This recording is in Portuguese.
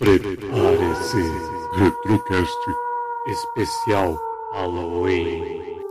Prepare-se. Retrocast Especial Halloween.